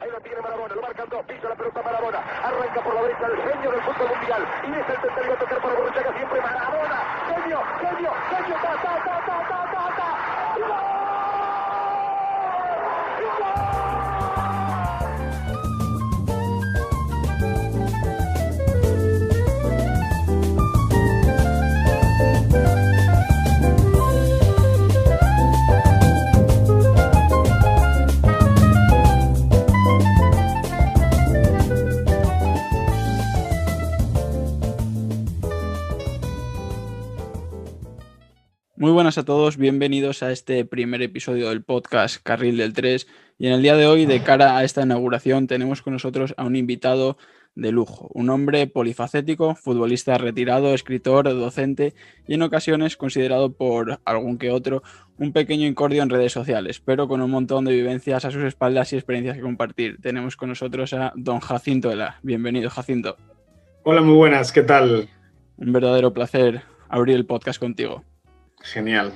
Ahí lo tiene Marabona, lo marcan dos, pisa la pelota Marabona. Arranca por la derecha el genio del fútbol mundial. Y es el tercero a tocar para Borruchaga siempre Marabona. Genio, genio, genio, ta, ta, ta, ta, ta, ta, ta. Muy buenas a todos, bienvenidos a este primer episodio del podcast Carril del 3 y en el día de hoy, de cara a esta inauguración, tenemos con nosotros a un invitado de lujo, un hombre polifacético, futbolista retirado, escritor, docente y en ocasiones considerado por algún que otro un pequeño incordio en redes sociales, pero con un montón de vivencias a sus espaldas y experiencias que compartir. Tenemos con nosotros a don Jacinto Ela. Bienvenido, Jacinto. Hola, muy buenas, ¿qué tal? Un verdadero placer abrir el podcast contigo. Genial.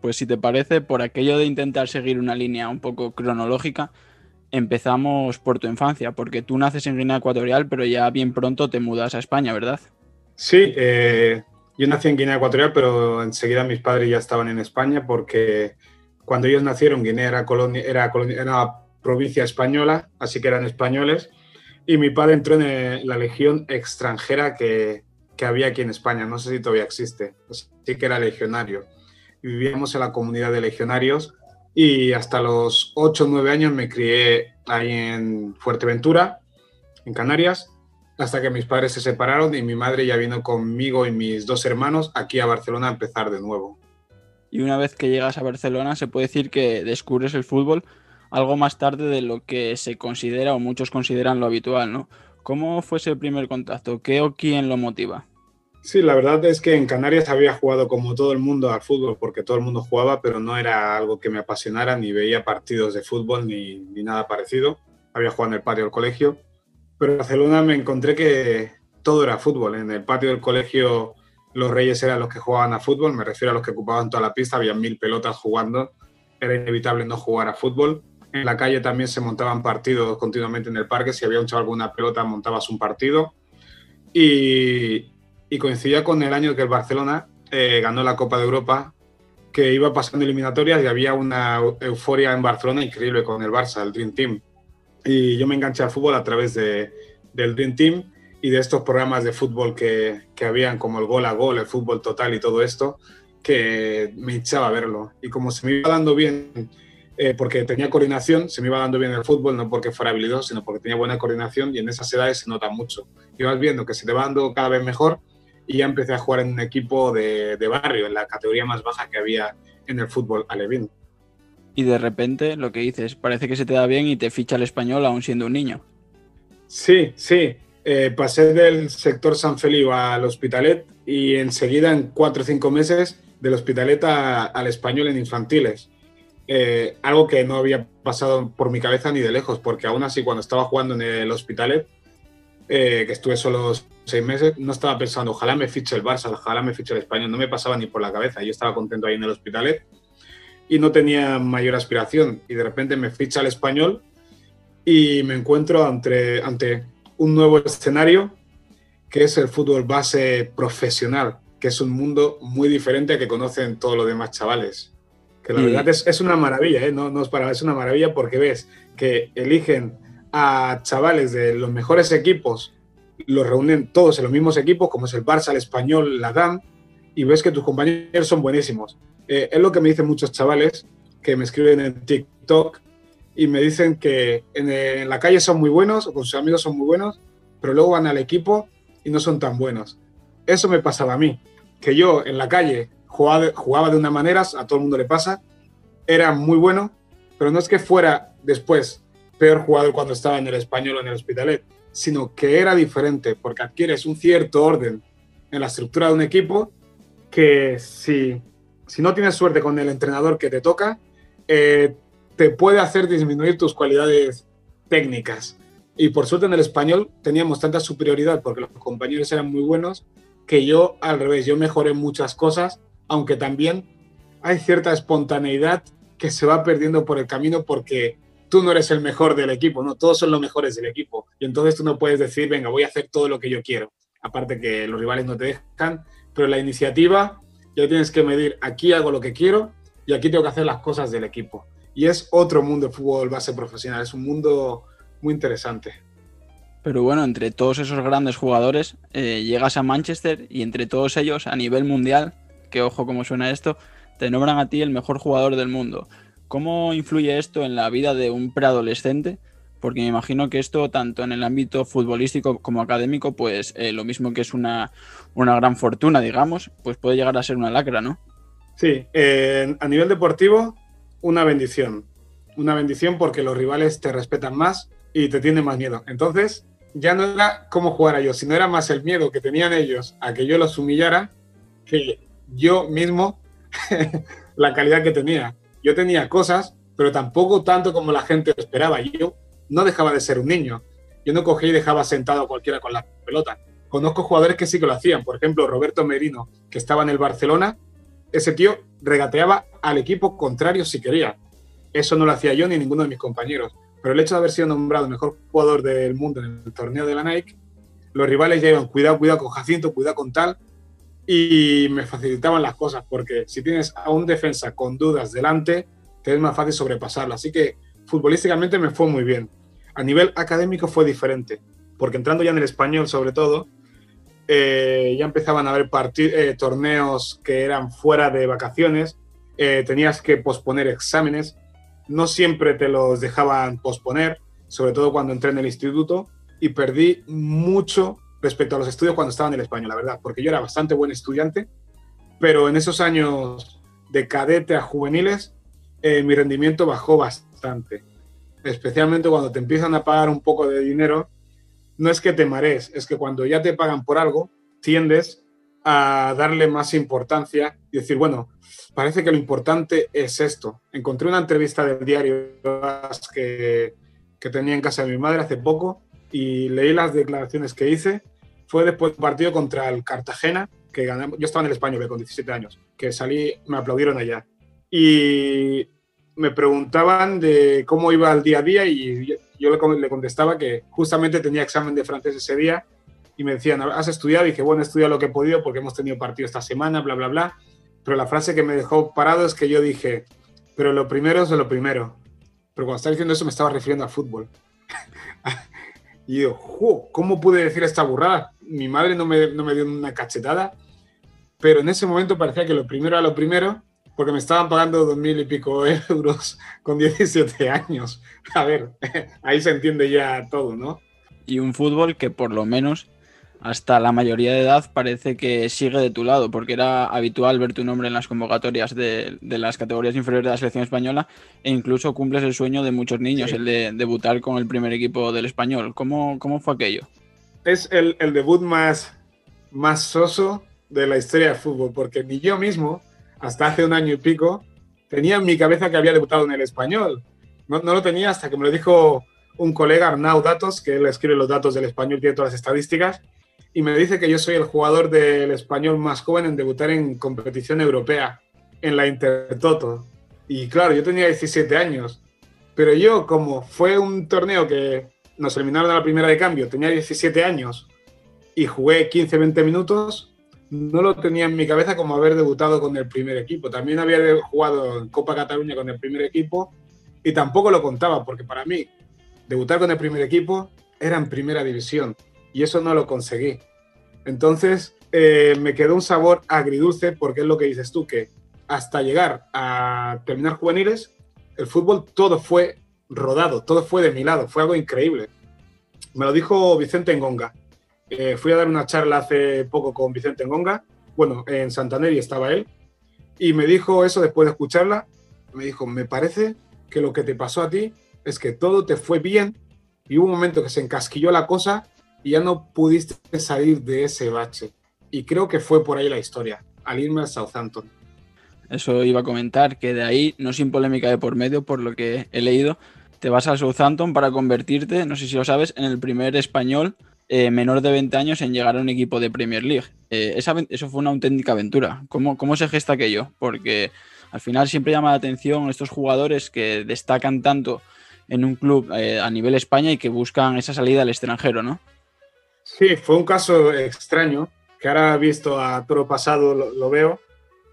Pues si te parece, por aquello de intentar seguir una línea un poco cronológica, empezamos por tu infancia, porque tú naces en Guinea Ecuatorial, pero ya bien pronto te mudas a España, ¿verdad? Sí, eh, yo nací en Guinea Ecuatorial, pero enseguida mis padres ya estaban en España porque cuando ellos nacieron Guinea era, colonia, era, colonia, era provincia española, así que eran españoles, y mi padre entró en la legión extranjera que, que había aquí en España, no sé si todavía existe, sí que era legionario. vivíamos en la comunidad de legionarios y hasta los 8 o 9 años me crié ahí en Fuerteventura, en Canarias, hasta que mis padres se separaron y mi madre ya vino conmigo y mis dos hermanos aquí a Barcelona a empezar de nuevo. Y una vez que llegas a Barcelona se puede decir que descubres el fútbol algo más tarde de lo que se considera o muchos consideran lo habitual, ¿no? ¿Cómo fue ese primer contacto? ¿Qué o quién lo motiva? Sí, la verdad es que en Canarias había jugado como todo el mundo al fútbol, porque todo el mundo jugaba, pero no era algo que me apasionara, ni veía partidos de fútbol ni, ni nada parecido. Había jugado en el patio del colegio, pero en Barcelona me encontré que todo era fútbol. En el patio del colegio los reyes eran los que jugaban a fútbol, me refiero a los que ocupaban toda la pista, había mil pelotas jugando, era inevitable no jugar a fútbol en la calle también se montaban partidos continuamente en el parque. Si había un chaval con pelota, montabas un partido. Y, coincidía con el año que el Barcelona eh, ganó la Copa de Europa, que iba pasando eliminatorias y había una euforia en Barcelona increíble con el Barça, el Dream Team. Y yo me enganché al fútbol a través de, del Dream Team y de estos programas de fútbol que, que habían, como el gol a gol, el fútbol total y todo esto, que me echaba a verlo. Y como se me iba dando bien eh, porque tenía coordinación, se me iba dando bien el fútbol, no porque fuera habilidoso, sino porque tenía buena coordinación y en esas edades se nota mucho. Ibas viendo que se te va dando cada vez mejor y ya empecé a jugar en un equipo de, de barrio, en la categoría más baja que había en el fútbol alevín. Y de repente, lo que dices, parece que se te da bien y te ficha el español aún siendo un niño. Sí, sí. Eh, pasé del sector San Felipe al Hospitalet y enseguida, en cuatro o cinco meses, del Hospitalet a, al español en infantiles eh, algo que no había pasado por mi cabeza ni de lejos, porque aún así cuando estaba jugando en el Hospitalet, eh, que estuve solo seis meses, no estaba pensando, ojalá me fiche el Barça, ojalá me fiche el Español, no me pasaba ni por la cabeza, yo estaba contento ahí en el Hospitalet y no tenía mayor aspiración y de repente me ficha el Español y me encuentro ante, ante un nuevo escenario que es el fútbol base profesional, que es un mundo muy diferente a que conocen todos los demás chavales. Que la y... verdad es, es, una maravilla, ¿eh? no, no es, para, es una maravilla porque ves que eligen a chavales de los mejores equipos, los reúnen todos en los mismos equipos, como es el Barça, el Español, la DAM, y ves que tus compañeros son buenísimos. Eh, es lo que me dicen muchos chavales que me escriben en TikTok y me dicen que en, en la calle son muy buenos, o con sus amigos son muy buenos, pero luego van al equipo y no son tan buenos. Eso me pasaba a mí, que yo en la calle jugaba jugaba de una manera, a todo el mundo le pasa, era muy bueno, pero no es que fuera después peor jugador cuando estaba en el español o en el hospitalet, sino que era diferente porque adquieres un cierto orden en la estructura de un equipo que si, si no tienes suerte con el entrenador que te toca, eh, te puede hacer disminuir tus cualidades técnicas. Y por suerte en el español teníamos tanta superioridad porque los compañeros eran muy buenos que yo al revés, yo mejoré muchas cosas aunque también hay cierta espontaneidad que se va perdiendo por el camino porque tú no eres el mejor del equipo, no, todos son los mejores del equipo. Y entonces tú no puedes decir, venga, voy a hacer todo lo que yo quiero. Aparte que los rivales no te dejan, pero la iniciativa ya tienes que medir, aquí hago lo que quiero y aquí tengo que hacer las cosas del equipo. Y es otro mundo de fútbol base profesional, es un mundo muy interesante. Pero bueno, entre todos esos grandes jugadores, eh, llegas a Manchester y entre todos ellos, a nivel mundial, que ojo cómo suena esto, te nombran a ti el mejor jugador del mundo. ¿Cómo influye esto en la vida de un preadolescente? Porque me imagino que esto, tanto en el ámbito futbolístico como académico, pues eh, lo mismo que es una, una, gran fortuna, digamos, pues puede llegar a ser una lacra, ¿no? Sí, eh, a nivel deportivo, una bendición. Una bendición porque los rivales te respetan más y te tienen más miedo. Entonces, ya no era cómo jugar a yo, sino era más el miedo que tenían ellos a que yo los humillara que yo mismo la calidad que tenía. Yo tenía cosas, pero tampoco tanto como la gente esperaba. Yo no dejaba de ser un niño. Yo no cogía y dejaba sentado a cualquiera con la pelota. Conozco jugadores que sí que lo hacían. Por ejemplo, Roberto Merino, que estaba en el Barcelona, ese tío regateaba al equipo contrario si quería. Eso no lo hacía yo ni ninguno de mis compañeros. Pero el hecho de haber sido nombrado mejor jugador del mundo en el torneo de la Nike, los rivales ya iban, cuidado, cuidado con Jacinto, cuidado con tal, y me facilitaban las cosas, porque si tienes a un defensa con dudas delante, te es más fácil sobrepasarla. Así que futbolísticamente me fue muy bien. A nivel académico fue diferente, porque entrando ya en el español sobre todo, eh, ya empezaban a haber eh, torneos que eran fuera de vacaciones, eh, tenías que posponer exámenes, no siempre te los dejaban posponer, sobre todo cuando entré en el instituto, y perdí mucho respecto a los estudios cuando estaba en el español, la verdad, porque yo era bastante buen estudiante, pero en esos años de cadete a juveniles, eh, mi rendimiento bajó bastante, especialmente cuando te empiezan a pagar un poco de dinero, no es que te marees, es que cuando ya te pagan por algo, tiendes a darle más importancia y decir, bueno, parece que lo importante es esto. Encontré una entrevista del diario que, que tenía en casa de mi madre hace poco y leí las declaraciones que hice. Fue después del partido contra el Cartagena, que ganamos. Yo estaba en el español con 17 años, que salí, me aplaudieron allá. Y me preguntaban de cómo iba el día a día y yo, le contestaba que justamente tenía examen de francés ese día y me decían, ¿has estudiado? Y dije, bueno, he estudiado lo que he podido porque hemos tenido partido esta semana, bla, bla, bla. Pero la frase que me dejó parado es que yo dije, pero lo primero es lo primero. Pero cuando estaba diciendo eso me estaba refiriendo al fútbol. y yo, ¿cómo pude decir esta burrada? Mi madre no me, no me dio una cachetada, pero en ese momento parecía que lo primero era lo primero, porque me estaban pagando dos mil y pico euros con 17 años. A ver, ahí se entiende ya todo, ¿no? Y un fútbol que por lo menos hasta la mayoría de edad parece que sigue de tu lado, porque era habitual ver tu nombre en las convocatorias de, las categorías inferiores de la selección española e incluso cumples el sueño de muchos niños, el de debutar con el primer equipo del español. ¿Cómo, cómo fue aquello? Es el, debut más, más soso de la historia del fútbol, porque ni yo mismo, hasta hace un año y pico, tenía en mi cabeza que había debutado en el español. No, no lo tenía hasta que me lo dijo un colega, Arnau Datos, que él escribe los datos del español, tiene todas las estadísticas, y me dice que yo soy el jugador del español más joven en debutar en competición europea, en la Intertoto. Y claro, yo tenía 17 años, pero yo como fue un torneo que nos eliminaron a la primera de cambio, tenía 17 años y jugué 15-20 minutos, no lo tenía en mi cabeza como haber debutado con el primer equipo. También había jugado en Copa Cataluña con el primer equipo y tampoco lo contaba, porque para mí debutar con el primer equipo era en primera división y eso no lo conseguí. Entonces eh, me quedó un sabor agridulce porque es lo que dices tú, que hasta llegar a terminar juveniles, el fútbol todo fue rodado, todo fue de mi lado, fue algo increíble. Me lo dijo Vicente Engonga. Eh, fui a dar una charla hace poco con Vicente Engonga, bueno, en Santander y estaba él, y me dijo eso después de escucharla, me dijo, me parece que lo que te pasó a ti es que todo te fue bien y hubo un momento que se encasquilló la cosa y ya no pudiste salir de ese bache. Y creo que fue por ahí la historia, al irme a Southampton. Eso iba a comentar, que de ahí, no sin polémica de por medio, por lo que he leído, te vas a Southampton para convertirte, no sé si lo sabes, en el primer español eh, menor de 20 años en llegar a un equipo de Premier League. Eh, eso fue una auténtica aventura. ¿Cómo, ¿Cómo se gesta aquello? Porque al final siempre llama la atención estos jugadores que destacan tanto en un club eh, a nivel España y que buscan esa salida al extranjero, ¿no? Sí, fue un caso extraño, que ahora visto a todo pasado lo, veo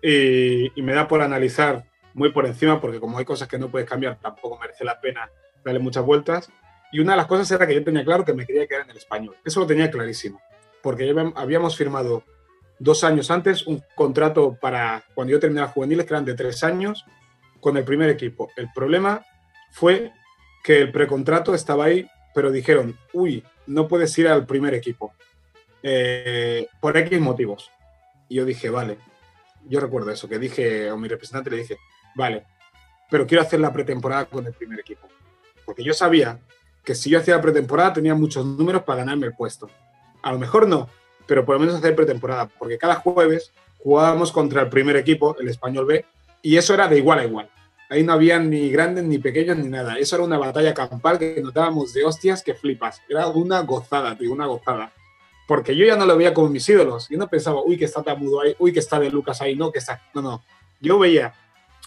y, me da por analizar muy por encima, porque como hay cosas que no puedes cambiar, tampoco merece la pena darle muchas vueltas. Y una de las cosas era que yo tenía claro que me quería quedar en el español. Eso lo tenía clarísimo, porque habíamos firmado dos años antes un contrato para cuando yo terminé las juveniles, que eran de tres años, con el primer equipo. El problema fue que el precontrato estaba ahí, pero dijeron, uy, no puedes ir al primer equipo, eh, por X motivos. Y yo dije, vale, yo recuerdo eso, que dije a mi representante, le dije, vale, pero quiero hacer la pretemporada con el primer equipo. Porque yo sabía que si yo hacía la pretemporada tenía muchos números para ganarme el puesto. A lo mejor no, pero por lo menos hacer pretemporada, porque cada jueves jugábamos contra el primer equipo, el Español B, y eso era de igual a igual. Ahí no había ni grandes, ni pequeños, ni nada. Eso era una batalla campal que notábamos de hostias que flipas. Era una gozada, tío, una gozada. Porque yo ya no lo veía como mis ídolos. Yo no pensaba, uy, que está Tamudo ahí, uy, que está de Lucas ahí, no, que está. No, no. Yo veía,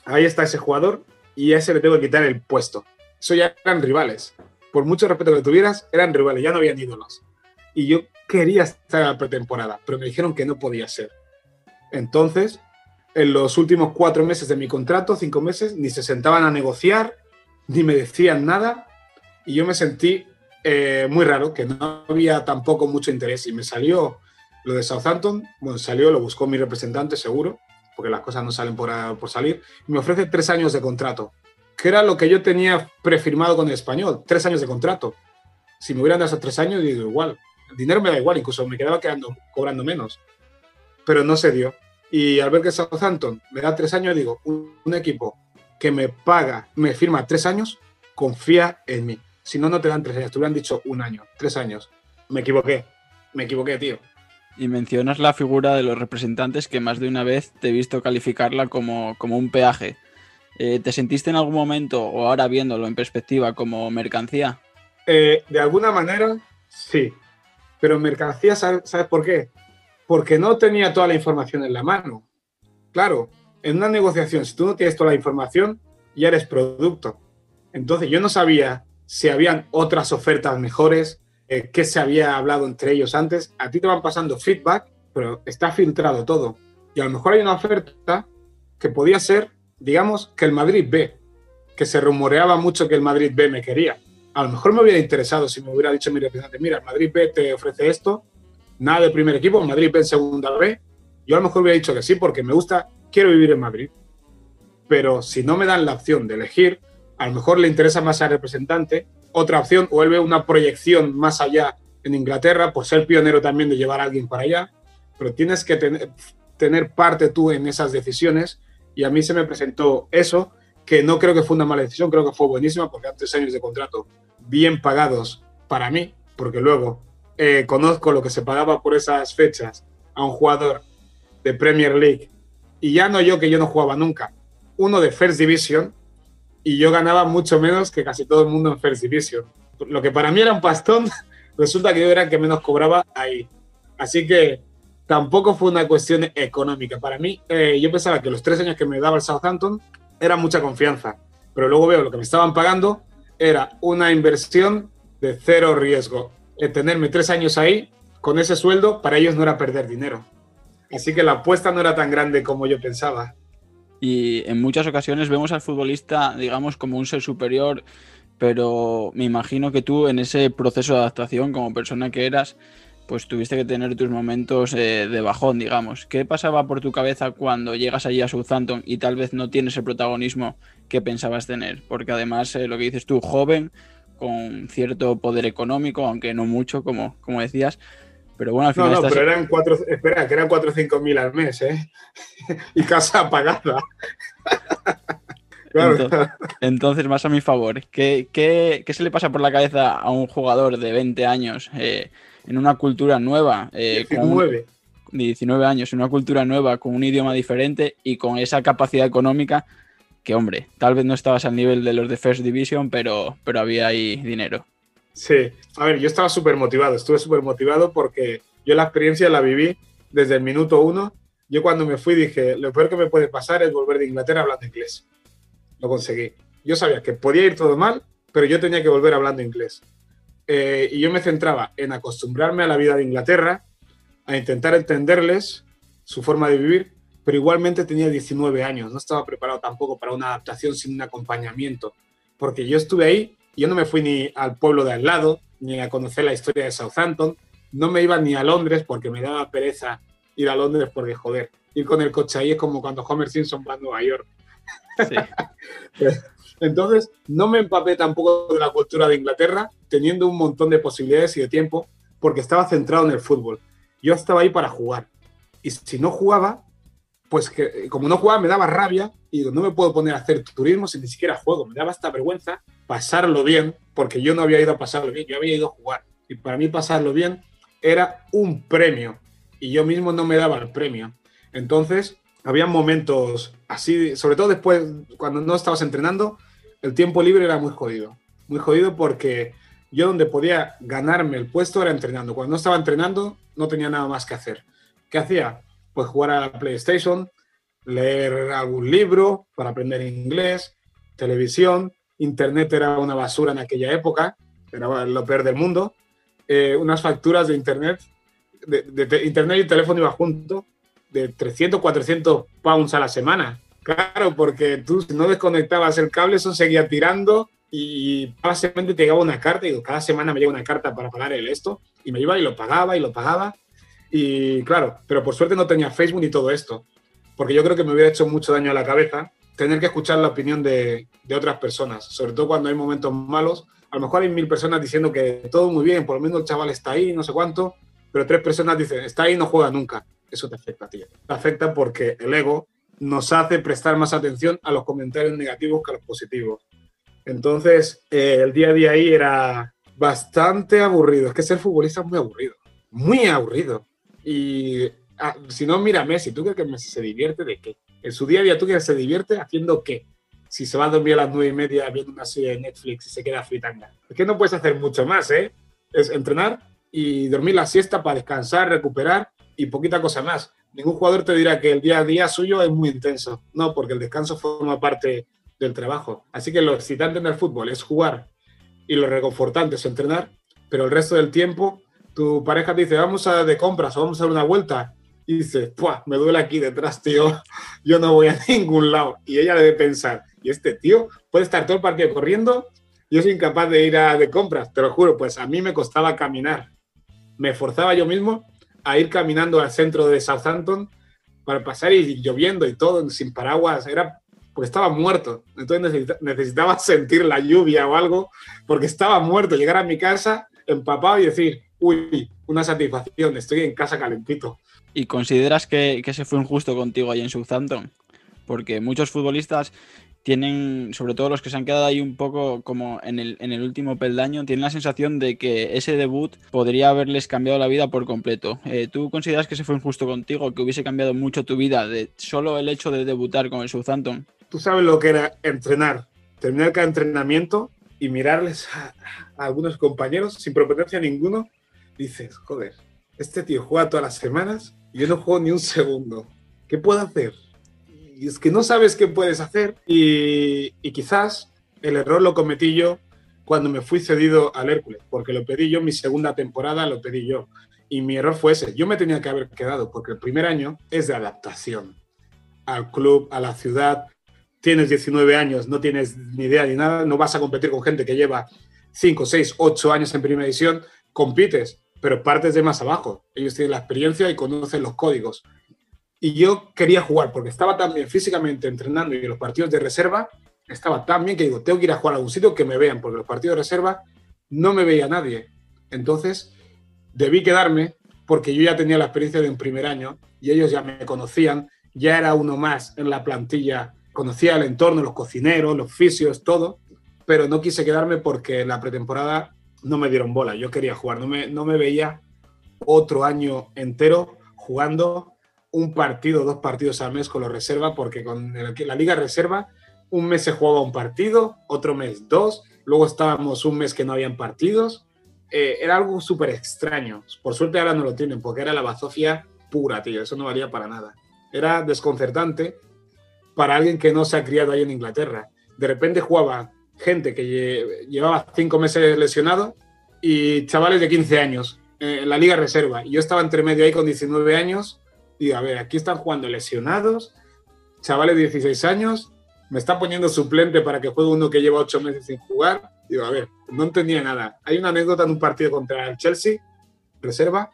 ahí está ese jugador y a ese le tengo que quitar el puesto. Eso ya eran rivales. Por mucho respeto que tuvieras, eran rivales, ya no habían ídolos. Y yo quería estar en la pretemporada, pero me dijeron que no podía ser. Entonces, en los últimos cuatro meses de mi contrato, cinco meses, ni se sentaban a negociar, ni me decían nada, y yo me sentí eh, muy raro, que no había tampoco mucho interés, y me salió lo de Southampton, bueno, salió, lo buscó mi representante seguro, porque las cosas no salen por, por salir, y me ofrece tres años de contrato, que era lo que yo tenía prefirmado con el español, tres años de contrato. Si me hubieran dado esos tres años, digo igual, el dinero me da igual, incluso me quedaba quedando, cobrando menos, pero no se dio y al ver que Southampton me da tres años, digo, un, equipo que me paga, me firma tres años, confía en mí. Si no, no te dan tres años. Te hubieran dicho un año, tres años. Me equivoqué. Me equivoqué, tío. Y mencionas la figura de los representantes que más de una vez te he visto calificarla como, como un peaje. Eh, ¿Te sentiste en algún momento, o ahora viéndolo en perspectiva, como mercancía? Eh, de alguna manera, sí. Pero mercancía, ¿sabes por qué? Porque no tenía toda la información en la mano. Claro, en una negociación, si tú no tienes toda la información, ya eres producto. Entonces yo no sabía si habían otras ofertas mejores, eh, qué se había hablado entre ellos antes. A ti te van pasando feedback, pero está filtrado todo. Y a lo mejor hay una oferta que podía ser, digamos, que el Madrid B, que se rumoreaba mucho que el Madrid B me quería. A lo mejor me hubiera interesado si me hubiera dicho mi representante, mira, el Madrid B te ofrece esto, nada de primer equipo, Madrid en segunda B. Yo a lo mejor hubiera dicho que sí, porque me gusta, quiero vivir en Madrid. Pero si no me dan la opción de elegir, a lo mejor le interesa más al representante otra opción o él ve una proyección más allá en Inglaterra por ser pionero también de llevar a alguien para allá. Pero tienes que tener, tener parte tú en esas decisiones y a mí se me presentó eso, que no creo que fue una mala decisión, creo que fue buenísima porque eran tres años de contrato bien pagados para mí, porque luego eh, conozco lo que se pagaba por esas fechas a un jugador de Premier League, y ya no yo que yo no jugaba nunca, uno de First Division, y yo ganaba mucho menos que casi todo el mundo en First Division. Lo que para mí era un pastón, resulta que yo era el que menos cobraba ahí. Así que tampoco fue una cuestión económica. Para mí, eh, yo pensaba que los tres años que me daba el Southampton era mucha confianza, pero luego veo lo que me estaban pagando era una inversión de cero riesgo tenerme tres años ahí con ese sueldo, para ellos no era perder dinero. Así que la apuesta no era tan grande como yo pensaba. Y en muchas ocasiones vemos al futbolista, digamos, como un ser superior, pero me imagino que tú en ese proceso de adaptación como persona que eras, pues tuviste que tener tus momentos eh, de bajón, digamos. ¿Qué pasaba por tu cabeza cuando llegas allí a Southampton y tal vez no tienes el protagonismo que pensabas tener? Porque además, eh, lo que dices tú, joven, con cierto poder económico, aunque no mucho, como, como decías. Pero bueno, al final. No, no, pero eran cuatro, espera, que eran 4 o 5 mil al mes, ¿eh? y casa pagada. entonces, más a mi favor, ¿qué, ¿qué, qué, se le pasa por la cabeza a un jugador de 20 años eh, en una cultura nueva? Eh, 19. Con 19 años, en una cultura nueva, con un idioma diferente y con esa capacidad económica que hombre, tal vez no estabas al nivel de los de First Division, pero, pero había ahí dinero. Sí, a ver, yo estaba súper motivado, estuve súper motivado porque yo la experiencia la viví desde el minuto uno. Yo cuando me fui dije, lo peor que me puede pasar es volver de Inglaterra hablando inglés. Lo conseguí. Yo sabía que podía ir todo mal, pero yo tenía que volver hablando inglés. Eh, y yo me centraba en acostumbrarme a la vida de Inglaterra, a intentar entenderles su forma de vivir, pero igualmente tenía 19 años, no estaba preparado tampoco para una adaptación sin un acompañamiento, porque yo estuve ahí, yo no me fui ni al pueblo de al lado, ni a conocer la historia de Southampton, no me iba ni a Londres porque me daba pereza ir a Londres porque, joder, ir con el coche ahí es como cuando Homer Simpson va a Nueva York. Entonces, no me empapé tampoco de la cultura de Inglaterra, teniendo un montón de posibilidades y de tiempo, porque estaba centrado en el fútbol. Yo estaba ahí para jugar. Y si no jugaba, pues que como no jugaba me daba rabia y no me puedo poner a hacer turismo si ni siquiera juego. Me daba esta vergüenza pasarlo bien, porque yo no había ido a pasarlo bien, yo había ido a jugar. Y para mí pasarlo bien era un premio. Y yo mismo no me daba el premio. Entonces, había momentos así, sobre todo después, cuando no estabas entrenando, el tiempo libre era muy jodido. Muy jodido porque yo donde podía ganarme el puesto era entrenando. Cuando no estaba entrenando, no tenía nada más que hacer. ¿Qué hacía? Pues jugar a la PlayStation, leer algún libro para aprender inglés, televisión, internet era una basura en aquella época, era lo peor del mundo. Eh, unas facturas de internet, de, internet y teléfono iba junto, de 300, 400 pounds a la semana. Claro, porque tú si no desconectabas el cable, eso seguía tirando y básicamente te llegaba una carta, y cada semana me llega una carta para pagar el esto, y me iba y lo pagaba y lo pagaba. Y claro, pero por suerte no tenía Facebook ni todo esto, porque yo creo que me hubiera hecho mucho daño a la cabeza tener que escuchar la opinión de, de otras personas, sobre todo cuando hay momentos malos. A lo mejor hay mil personas diciendo que todo muy bien, por lo menos el chaval está ahí, no sé cuánto, pero tres personas dicen, está ahí, no juega nunca. Eso te afecta ti. Te afecta porque el ego nos hace prestar más atención a los comentarios negativos que a los positivos. Entonces, eh, el día a día ahí era bastante aburrido. Es que ser futbolista es muy aburrido. Muy aburrido. Y ah, si no, mira Messi. ¿Tú crees que Messi se divierte de qué? En su día a día, ¿tú crees que se divierte haciendo qué? Si se va a dormir a las nueve y media viendo una serie de Netflix y se queda fritanga. Es que no puedes hacer mucho más, ¿eh? Es entrenar y dormir la siesta para descansar, recuperar y poquita cosa más ningún jugador te dirá que el día a día suyo es muy intenso. No, porque el descanso forma parte del trabajo. Así que lo excitante en el fútbol es jugar y lo reconfortante es entrenar, pero el resto del tiempo tu pareja te dice, vamos a de compras o vamos a dar una vuelta. Y dices, Puah, me duele aquí detrás, tío. Yo no voy a ningún lado. Y ella debe pensar, ¿y este tío puede estar todo el partido corriendo? Yo soy incapaz de ir a de compras, te lo juro. Pues a mí me costaba caminar. Me forzaba yo mismo a ir caminando al centro de Southampton para pasar y lloviendo y todo, sin paraguas, era porque estaba muerto. Entonces necesitaba sentir la lluvia o algo, porque estaba muerto. Llegar a mi casa empapado y decir, uy, una satisfacción, estoy en casa calentito. ¿Y consideras que, que se fue injusto contigo ahí en Southampton? Porque muchos futbolistas tienen, sobre todo los que se han quedado ahí un poco como en el, en el último peldaño, tienen la sensación de que ese debut podría haberles cambiado la vida por completo. Eh, ¿Tú consideras que se fue injusto contigo, que hubiese cambiado mucho tu vida de solo el hecho de debutar con el Southampton? Tú sabes lo que era entrenar, terminar cada entrenamiento y mirarles a, a algunos compañeros sin proponerse a ninguno. Dices, joder, este tío juega todas las semanas y yo no juego ni un segundo. ¿Qué puedo hacer? y es que no sabes qué puedes hacer y, quizás el error lo cometí yo cuando me fui cedido al Hércules, porque lo pedí yo, mi segunda temporada lo pedí yo. Y mi error fue ese. Yo me tenía que haber quedado, porque el primer año es de adaptación al club, a la ciudad. Tienes 19 años, no tienes ni idea ni nada, no vas a competir con gente que lleva 5, 6, 8 años en primera división. Compites, pero partes de más abajo. Ellos tienen la experiencia y conocen los códigos. Y yo quería jugar porque estaba tan bien físicamente entrenando y los partidos de reserva estaba tan bien que digo, tengo que ir a jugar a algún sitio que me vean, porque los partidos de reserva no me veía nadie. Entonces, debí quedarme porque yo ya tenía la experiencia de un primer año y ellos ya me conocían, ya era uno más en la plantilla, conocía el entorno, los cocineros, los fisios, todo, pero no quise quedarme porque la pretemporada no me dieron bola, yo quería jugar, no me, no me veía otro año entero jugando un partido, dos partidos al mes con los reserva, porque con la liga reserva un mes se jugaba un partido, otro mes dos, luego estábamos un mes que no habían partidos. Eh, era algo súper extraño. Por suerte ahora no lo tienen, porque era la bazofia pura, tío. Eso no valía para nada. Era desconcertante para alguien que no se ha criado ahí en Inglaterra. De repente jugaba gente que llevaba cinco meses lesionado y chavales de 15 años en la liga reserva. Y yo estaba entre medio ahí con 19 años. Y a ver, aquí están jugando lesionados, chavales de 16 años, me están poniendo suplente para que juegue uno que lleva ocho meses sin jugar. Digo, a ver, no entendía nada. Hay una anécdota en un partido contra el Chelsea, reserva,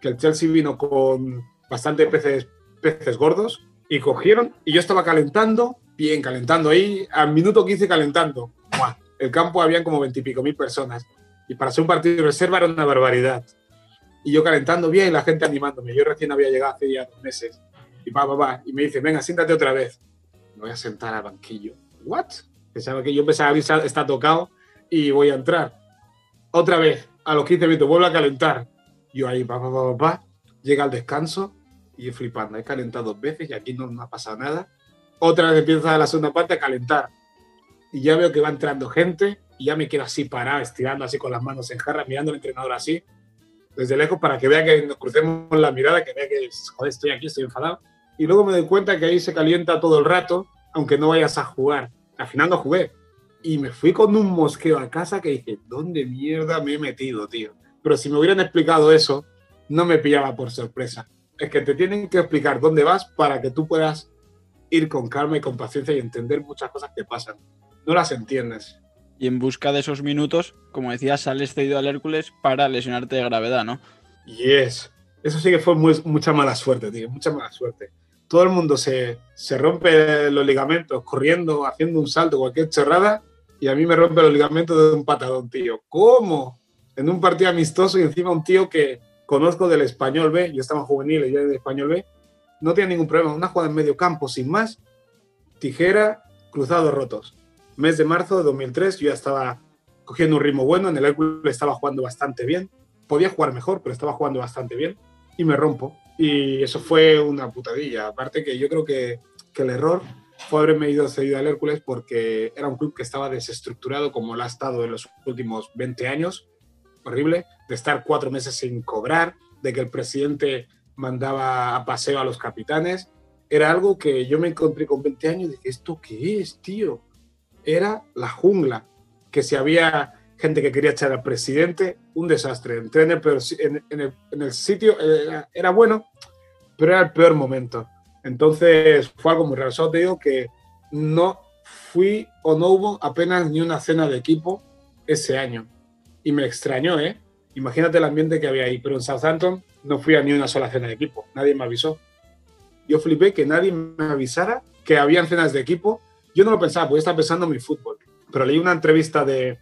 que el Chelsea vino con bastante peces, peces gordos y cogieron y yo estaba calentando, bien calentando ahí, al minuto 15 calentando. El campo habían como veintipico mil personas y para ser un partido de reserva era una barbaridad. Y yo calentando bien, la gente animándome. Yo recién había llegado hace ya dos meses. Y va, va, va. Y me dice, venga, siéntate otra vez. Me voy a sentar al banquillo. ¿What? Pensaba que yo pensaba, está tocado y voy a entrar. Otra vez, a los 15 minutos, vuelvo a calentar. Yo ahí, pa, pa, pa, pa, llega al descanso y flipando. He calentado dos veces y aquí no me ha pasado nada. Otra vez empieza la segunda parte a calentar. Y ya veo que va entrando gente y ya me quedo así parado, estirando así con las manos en jarra, mirando al entrenador así desde lejos para que vea que nos crucemos la mirada, que vea que, joder, estoy aquí, estoy enfadado. Y luego me doy cuenta que ahí se calienta todo el rato, aunque no vayas a jugar. Al final no jugué. Y me fui con un mosqueo a casa que dije, ¿dónde mierda me he metido, tío? Pero si me hubieran explicado eso, no me pillaba por sorpresa. Es que te tienen que explicar dónde vas para que tú puedas ir con calma y con paciencia y entender muchas cosas que pasan. No las entiendes y en busca de esos minutos, como decías, sales cedido al Hércules para lesionarte de gravedad, ¿no? Yes. Eso sí que fue mucha mala suerte, tío, mucha mala suerte. Todo el mundo se, se rompe los ligamentos corriendo, haciendo un salto, cualquier chorrada, y a mí me rompe los ligamentos de un patadón, tío. ¿Cómo? En un partido amistoso y encima un tío que conozco del Español B, yo estaba juvenil y yo del Español B, no tiene ningún problema. Una jugada en medio campo, sin más, tijera, cruzados rotos mes de marzo de 2003 yo ya estaba cogiendo un ritmo bueno, en el Hércules estaba jugando bastante bien, podía jugar mejor, pero estaba jugando bastante bien y me rompo. Y eso fue una putadilla. Aparte que yo creo que, que el error fue haberme ido cedido al Hércules porque era un club que estaba desestructurado como lo ha estado en los últimos 20 años. Horrible, de estar cuatro meses sin cobrar, de que el presidente mandaba a paseo a los capitanes. Era algo que yo me encontré con 20 años y dije, ¿esto qué es, tío? Era la jungla, que si había gente que quería echar al presidente, un desastre. Entré en el, sitio, eh, era, bueno, pero era el peor momento. Entonces fue algo muy raro. Solo que no fui o no hubo apenas ni una cena de equipo ese año. Y me extrañó, ¿eh? Imagínate el ambiente que había ahí. Pero en Southampton no fui a ni una sola cena de equipo. Nadie me avisó. Yo flipé que nadie me avisara que habían cenas de equipo yo no lo pensaba, porque estaba pensando en mi fútbol. Pero leí una entrevista de,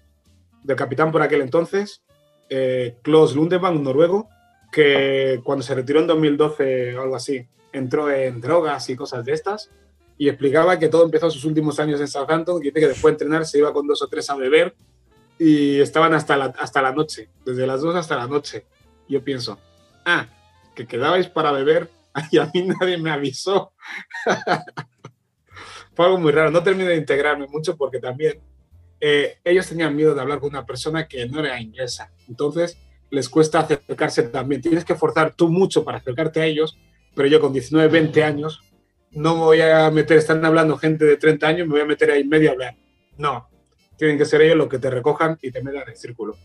del capitán por aquel entonces, eh, Klaus Lundebank, un noruego, que cuando se retiró en 2012 o algo así, entró en drogas y cosas de estas, y explicaba que todo empezó sus últimos años en Southampton, que dice que después de entrenar se iba con dos o tres a beber y estaban hasta la, hasta la noche, desde las dos hasta la noche. Yo pienso, ah, que quedabais para beber y a mí nadie me avisó. fue algo muy raro. No terminé de integrarme mucho porque también eh, ellos tenían miedo de hablar con una persona que no era inglesa. Entonces les cuesta acercarse también. Tienes que forzar tú mucho para acercarte a ellos, pero yo con 19, 20 años no me voy a meter, están hablando gente de 30 años, me voy a meter ahí en medio a hablar. No, tienen que ser ellos los que te recojan y te metan en el círculo.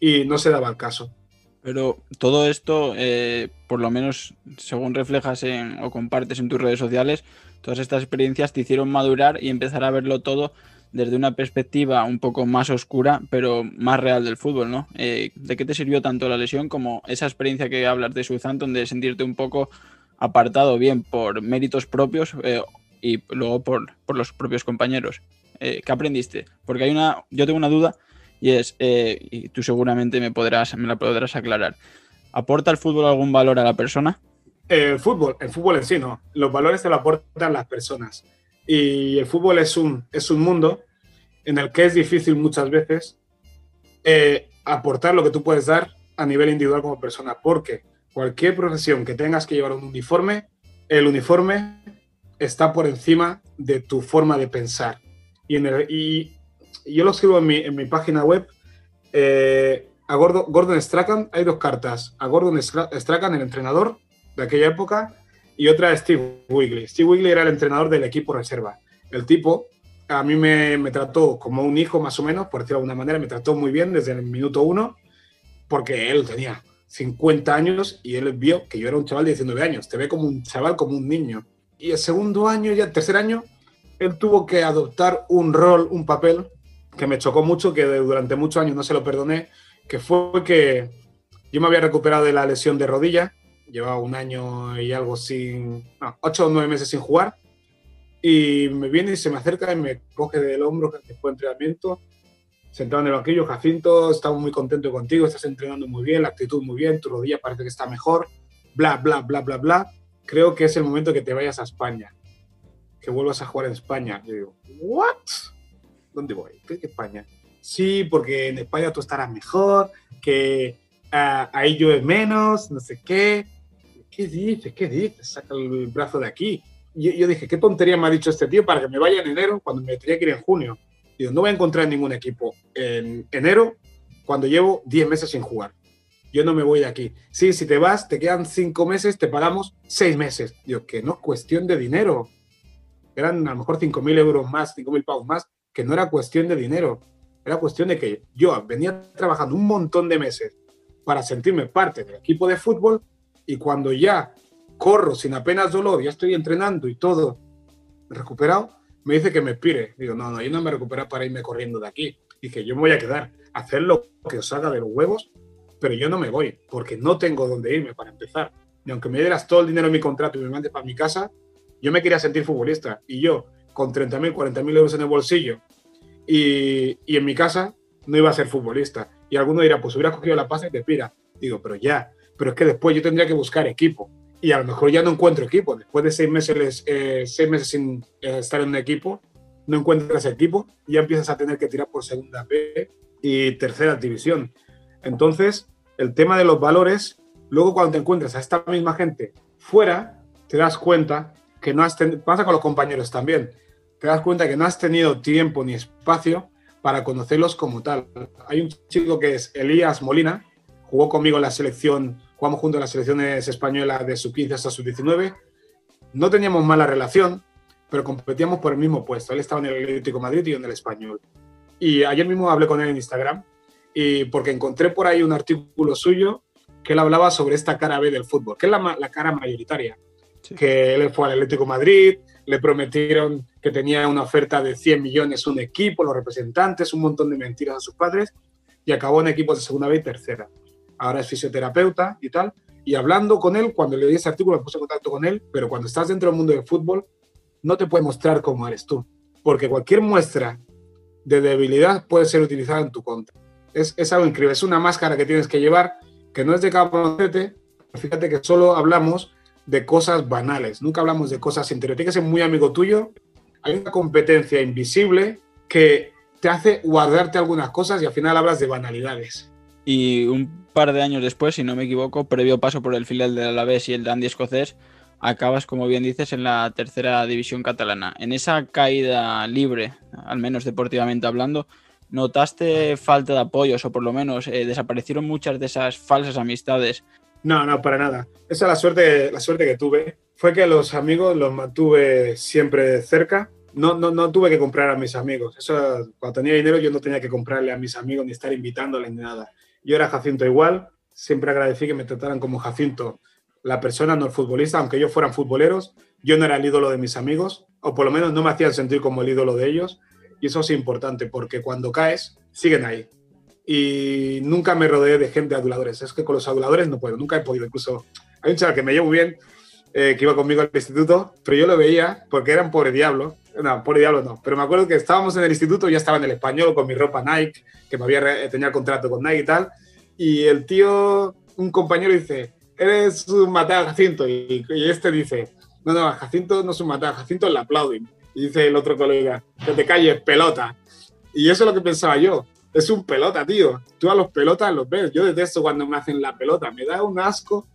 Y no se daba el caso. Pero todo esto, eh, por lo menos según reflejas en, o compartes en tus redes sociales, todas estas experiencias te hicieron madurar y empezar a verlo todo desde una perspectiva un poco más oscura, pero más real del fútbol, ¿no? Eh, ¿De qué te sirvió tanto la lesión como esa experiencia que hablas de Southampton, de sentirte un poco apartado bien por méritos propios eh, y luego por, los propios compañeros? ¿Qué aprendiste? Porque hay una, yo tengo una duda y es, y tú seguramente me, podrás, me la podrás aclarar. ¿Aporta el fútbol algún valor a la persona? El fútbol, el fútbol en sí no. Los valores te lo aportan las personas. Y el fútbol es un, es un mundo en el que es difícil muchas veces eh, aportar lo que tú puedes dar a nivel individual como persona, porque cualquier profesión que tengas que llevar un uniforme, el uniforme está por encima de tu forma de pensar. Y, en y yo lo escribo en mi, en mi página web. Eh, a Gordon, Gordon Strachan hay dos cartas. A Gordon Strachan, el entrenador, de aquella época y otra Steve Wigley. Steve Wigley era el entrenador del equipo reserva. El tipo a mí me, me, trató como un hijo más o menos, por decirlo de alguna manera, me trató muy bien desde el minuto uno, porque él tenía 50 años y él vio que yo era un chaval de 19 años, te ve como un chaval, como un niño. Y el segundo año, ya el tercer año, él tuvo que adoptar un rol, un papel que me chocó mucho, que durante muchos años no se lo perdoné, que fue que yo me había recuperado de la lesión de rodilla, llevaba un año y algo sin, no, ocho o nueve meses sin jugar, y me viene y se me acerca y me coge del hombro después de entrenamiento, sentado en el banquillo, Jacinto, estamos muy contentos contigo, estás entrenando muy bien, la actitud muy bien, tu rodilla parece que está mejor, bla, bla, bla, bla, bla. Creo que es el momento que te vayas a España, que vuelvas a jugar en España. Yo digo, ¿what? ¿Dónde voy? ¿Qué es España? Sí, porque en España tú estarás mejor, que uh, ahí llueve menos, no sé qué. ¿Qué dices? ¿Qué dices? Saca el brazo de aquí yo, yo, dije, ¿qué tontería me ha dicho este tío para que me vaya en enero cuando me tenía que ir en junio? Digo, no voy a encontrar ningún equipo en enero cuando llevo 10 meses sin jugar. Yo no me voy de aquí. Sí, si te vas, te quedan 5 meses, te pagamos 6 meses. Digo, que no es cuestión de dinero. Eran a lo mejor 5.000 euros más, 5.000 pavos más, que no era cuestión de dinero. Era cuestión de que yo venía trabajando un montón de meses para sentirme parte del equipo de fútbol y cuando ya corro sin apenas dolor, ya estoy entrenando y todo recuperado, me dice que me pire. Digo, no, no, yo no me recupero para irme corriendo de aquí. Dije, yo me voy a quedar, hacer lo que os haga de los huevos, pero yo no me voy, porque no tengo dónde irme para empezar. Y aunque me dieras todo el dinero en mi contrato y me mandes para mi casa, yo me quería sentir futbolista. Y yo, con 30.000, 40.000 euros en el bolsillo y, y, en mi casa, no iba a ser futbolista. Y alguno dirá, pues hubiera cogido la pasta y te pira. Digo, pero ya, pero es que después yo tendría que buscar equipo y a lo mejor ya no encuentro equipo. Después de seis meses, eh, seis meses sin eh, estar en un equipo, no encuentras equipo y ya empiezas a tener que tirar por segunda B y tercera división. Entonces, el tema de los valores, luego cuando te encuentras a esta misma gente fuera, te das cuenta que no has tenido, pasa con los compañeros también, te das cuenta que no has tenido tiempo ni espacio para conocerlos como tal. Hay un chico que es Elías Molina, jugó conmigo en la selección jugamos junto a las selecciones españolas de sub-15 hasta sub-19. No teníamos mala relación, pero competíamos por el mismo puesto. Él estaba en el Atlético Madrid y yo en el Español. Y ayer mismo hablé con él en Instagram y porque encontré por ahí un artículo suyo que él hablaba sobre esta cara B del fútbol, que es la, la cara mayoritaria. Sí. Que él fue al Atlético Madrid, le prometieron que tenía una oferta de 100 millones un equipo, los representantes, un montón de mentiras a sus padres y acabó en equipos de segunda B y tercera ahora es fisioterapeuta y tal. Y hablando con él, cuando leí ese artículo me puse en contacto con él, pero cuando estás dentro del mundo del fútbol, no te puede mostrar cómo eres tú, porque cualquier muestra de debilidad puede ser utilizada en tu contra. Es, es algo increíble, es una máscara que tienes que llevar, que no es de cabocete, fíjate que solo hablamos de cosas banales, nunca hablamos de cosas interiores. Tienes que ser muy amigo tuyo, hay una competencia invisible que te hace guardarte algunas cosas y al final hablas de banalidades. Y un par de años después, si no me equivoco, previo paso por el filial del Alavés y el Dandy escocés, acabas, como bien dices, en la tercera división catalana. En esa caída libre, al menos deportivamente hablando, ¿notaste falta de apoyos o por lo menos eh, desaparecieron muchas de esas falsas amistades? No, no, para nada. Esa es la suerte, la suerte que tuve. Fue que los amigos los mantuve siempre cerca. No, no, no tuve que comprar a mis amigos. Eso, cuando tenía dinero yo no tenía que comprarle a mis amigos ni estar invitándoles ni nada. Yo era Jacinto igual, siempre agradecí que me trataran como Jacinto, la persona, no el futbolista, aunque ellos fueran futboleros, yo no era el ídolo de mis amigos, o por lo menos no me hacían sentir como el ídolo de ellos, y eso es importante, porque cuando caes, siguen ahí. Y nunca me rodeé de gente aduladores, es que con los aduladores no puedo, nunca he podido, incluso hay un chaval que me llevo bien, eh, que iba conmigo al instituto, pero yo lo veía porque era un pobre diablo, no, pobre diablo no, pero me acuerdo que estábamos en el instituto, ya estaba en el español con mi ropa Nike, que me había tenía el contrato con Nike y tal, y el tío, un compañero dice, eres un matado Jacinto, y, y, este dice, no, no, Jacinto no es un matado, Jacinto le aplauden. Y dice el otro colega, que te calles, pelota. Y eso es lo que pensaba yo, es un pelota, tío. Tú a los pelotas los ves, yo detesto cuando me hacen la pelota, me da un asco,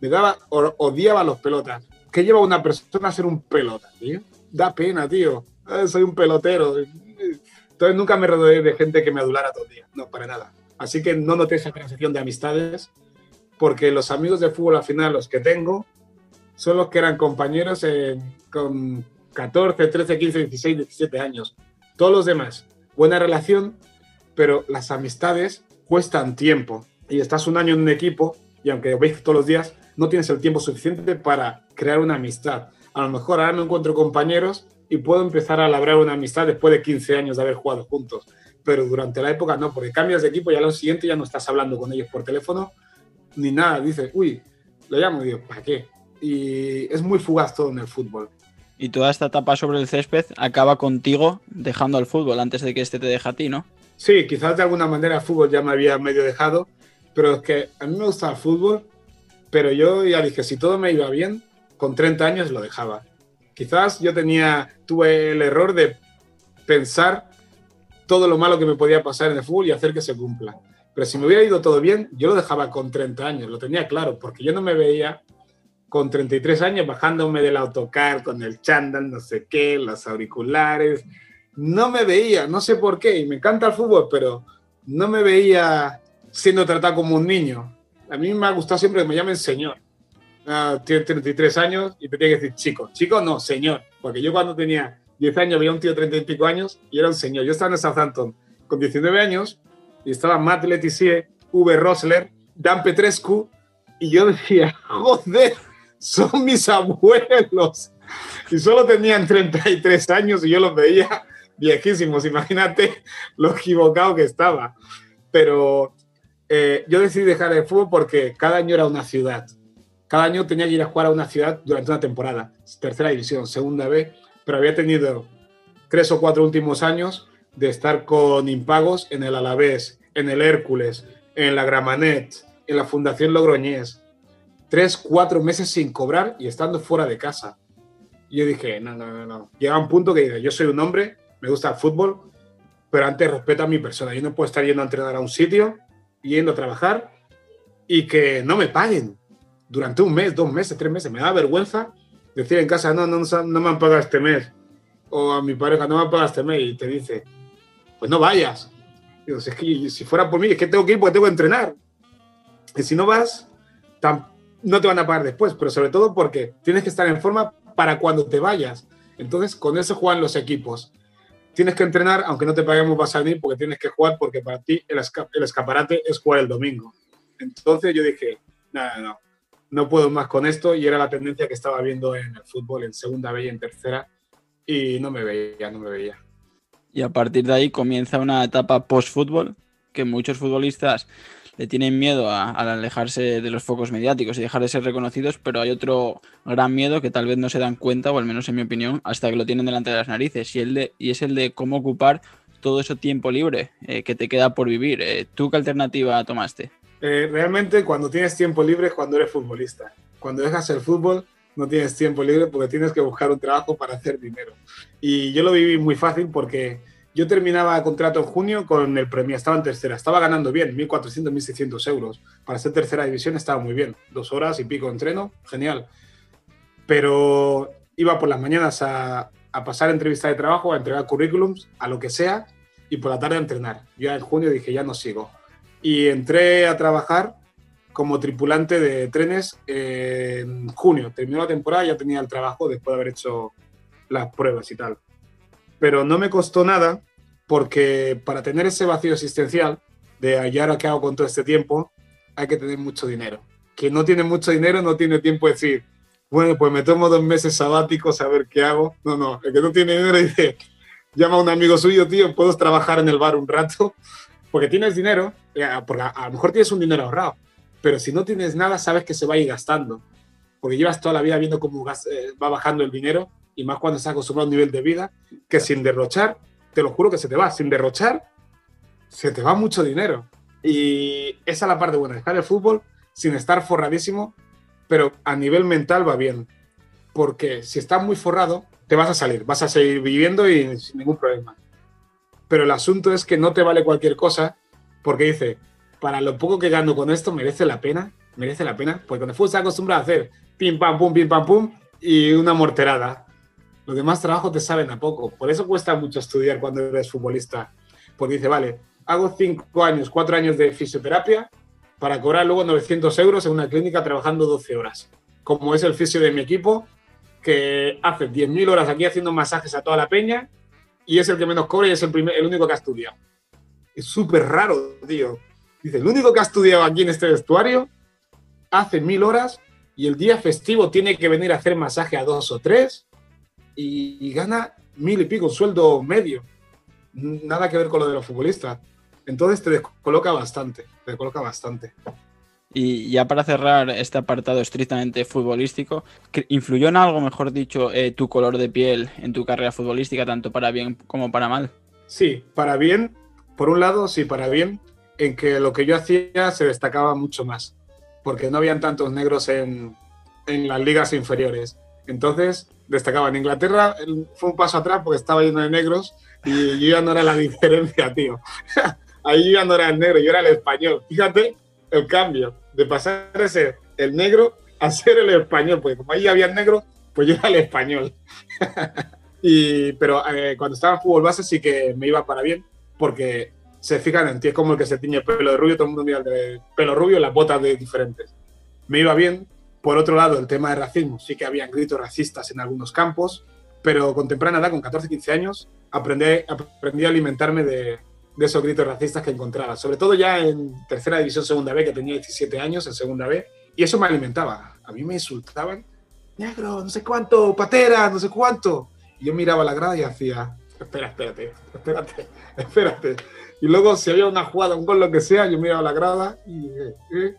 me daba, odiaba a los pelotas. ¿Qué lleva una persona a ser un pelota, tío? Da pena, tío. Eh, soy un pelotero. Entonces nunca me rodeé de gente que me adulara todo el día. No, para nada. Así que no noté esa transición de amistades, porque los amigos de fútbol al final, los que tengo, son los que eran compañeros en, con 14, 13, 15, 16, 17 años. Todos los demás, buena relación, pero las amistades cuestan tiempo. Y estás un año en un equipo y aunque veis todos los días, no tienes el tiempo suficiente para crear una amistad. A lo mejor ahora no encuentro compañeros y puedo empezar a labrar una amistad después de 15 años de haber jugado juntos. Pero durante la época no, porque cambias de equipo y al lo siguiente ya no estás hablando con ellos por teléfono ni nada. Dices, uy, lo llamo y digo, ¿para qué? Y es muy fugaz todo en el fútbol. Y toda esta etapa sobre el césped acaba contigo dejando al fútbol antes de que este te deje a ti, ¿no? Sí, quizás de alguna manera fútbol ya me había medio dejado, pero es que a mí me gusta el fútbol, pero yo ya dije, si todo me iba bien, con 30 años lo dejaba. Quizás yo tenía, tuve el error de pensar todo lo malo que me podía pasar en el fútbol y hacer que se cumpla. Pero si me hubiera ido todo bien, yo lo dejaba con 30 años, lo tenía claro, porque yo no me veía con 33 años bajándome del autocar con el chándal, no sé qué, los auriculares. No me veía, no sé por qué, y me encanta el fútbol, pero no me veía siendo tratado como un niño. A mí me ha gustado siempre que me llamen señor. Ah, tiene 33 años y te tiene que decir chico. Chico no, señor. Porque yo cuando tenía 10 años veía un tío de 30 y pico años y era un señor. Yo estaba en Southampton con 19 años y estaba Matt Letizier, V. Rosler, Dan Petrescu y yo decía, joder, son mis abuelos. Y solo tenían 33 años y yo los veía viejísimos. Imagínate lo equivocado que estaba. Pero eh, yo decidí dejar el fútbol porque cada año era una ciudad. Cada año tenía que ir a jugar a una ciudad durante una temporada. Tercera división, segunda B. Pero había tenido tres o cuatro últimos años de estar con impagos en el Alavés, en el Hércules, en la Gramanet, en la Fundación Logroñés, tres, cuatro meses sin cobrar y estando fuera de casa. Y yo dije, no, no, no, no. Llega un punto que dije, yo soy un hombre, me gusta el fútbol, pero antes respeta a mi persona. Yo no puedo estar yendo a entrenar a un sitio, yendo a trabajar y que no me paguen durante un mes, dos meses, tres meses. Me da vergüenza decir en casa, no, no, no me han pagado este mes. O a mi pareja, no me han pagado este mes. Y te dice, pues no vayas. Digo, es que si fuera por mí, es que tengo que ir porque tengo que entrenar. Y si no vas, no te van a pagar después, pero sobre todo porque tienes que estar en forma para cuando te vayas. Entonces, con eso juegan los equipos. Tienes que entrenar, aunque no te paguemos, vas a venir porque tienes que jugar, porque para ti el, escaparate es jugar el domingo. Entonces yo dije, no, no, no, no puedo más con esto y era la tendencia que estaba viendo en el fútbol, en segunda B y en tercera, y no me veía, no me veía. Y a partir de ahí comienza una etapa post-fútbol que muchos futbolistas le tienen miedo al alejarse de los focos mediáticos y dejar de ser reconocidos, pero hay otro gran miedo que tal vez no se dan cuenta, o al menos en mi opinión, hasta que lo tienen delante de las narices, y, el de, y es el de cómo ocupar todo ese tiempo libre eh, que te queda por vivir. Eh, ¿Tú qué alternativa tomaste? Eh, realmente cuando tienes tiempo libre es cuando eres futbolista. Cuando dejas el fútbol no tienes tiempo libre porque tienes que buscar un trabajo para hacer dinero. Y yo lo viví muy fácil porque yo terminaba contrato en junio con el premio, estaba en tercera, estaba ganando bien, 1.400, 1.600 euros. Para ser tercera división estaba muy bien, dos horas y pico de entreno, genial. Pero iba por las mañanas a, a pasar entrevista de trabajo, a entregar currículums, a lo que sea, y por la tarde a entrenar. Yo en junio dije, ya no sigo. Y entré a trabajar como tripulante de trenes en junio. Terminó la temporada, ya tenía el trabajo después de haber hecho las pruebas y tal. Pero no me costó nada porque para tener ese vacío existencial de hallar a qué hago con todo este tiempo, hay que tener mucho dinero. Quien no tiene mucho dinero no tiene tiempo de decir, bueno, pues me tomo dos meses sabáticos a ver qué hago. No, no, el que no tiene dinero dice, llama a un amigo suyo, tío, puedes trabajar en el bar un rato, porque tienes dinero, eh, porque a, lo mejor tienes un dinero ahorrado, pero si no tienes nada, sabes que se va a ir gastando, porque llevas toda la vida viendo cómo eh, va bajando el dinero, y más cuando estás acostumbrado a un nivel de vida, que sin derrochar te lo juro que se te va. Sin derrochar, se te va mucho dinero. Y esa es la parte buena, dejar el fútbol sin estar forradísimo, pero a nivel mental va bien. Porque si estás muy forrado, te vas a salir, vas a seguir viviendo y sin ningún problema. Pero el asunto es que no te vale cualquier cosa, porque dice, para lo poco que gano con esto, merece la pena, merece la pena, porque con el fútbol se acostumbra a hacer pim, pam, pum, pim, pam, pum, y una morterada. Los demás trabajos te saben a poco. Por eso cuesta mucho estudiar cuando eres futbolista. Porque dice, vale, hago cinco años, cuatro años de fisioterapia para cobrar luego 900 euros en una clínica trabajando 12 horas. Como es el fisio de mi equipo, que hace 10.000 horas aquí haciendo masajes a toda la peña y es el que menos cobra y es el, primer, el único que ha estudiado. Es súper raro, tío. Dice, el único que ha estudiado aquí en este vestuario hace mil horas y el día festivo tiene que venir a hacer masaje a dos o tres y, gana mil y pico, un sueldo medio. Nada que ver con lo de los futbolistas. Entonces te descoloca bastante, te descoloca bastante. Y ya para cerrar este apartado estrictamente futbolístico, ¿influyó en algo, mejor dicho, eh, tu color de piel en tu carrera futbolística, tanto para bien como para mal? Sí, para bien, por un lado, sí, para bien, en que lo que yo hacía se destacaba mucho más, porque no habían tantos negros en, en las ligas inferiores. Entonces, destacaba en Inglaterra, fue un paso atrás porque estaba lleno de negros y yo ya no era la diferencia, tío. Ahí yo ya no era el negro, yo era el español. Fíjate el cambio de pasar de ser el negro a ser el español, porque como ahí había el negro, pues yo era el español. y, pero eh, cuando estaba en fútbol base sí que me iba para bien, porque se fijan en ti, es como el que se tiñe pelo de rubio, todo el mundo mira el de pelo rubio, las botas de diferentes. Me iba bien. Por otro lado, el tema de racismo, sí que habían gritos racistas en algunos campos, pero con temprana edad, con 14, 15 años, aprendí, aprendí a alimentarme de, esos gritos racistas que encontraba, sobre todo ya en tercera división segunda B, que tenía 17 años en segunda B, y eso me alimentaba. A mí me insultaban, negro, no sé cuánto, patera, no sé cuánto. Y yo miraba la grada y hacía, espera, espérate, espérate, espérate. Y luego si había una jugada, un gol, lo que sea, yo miraba la grada y... Eh, eh.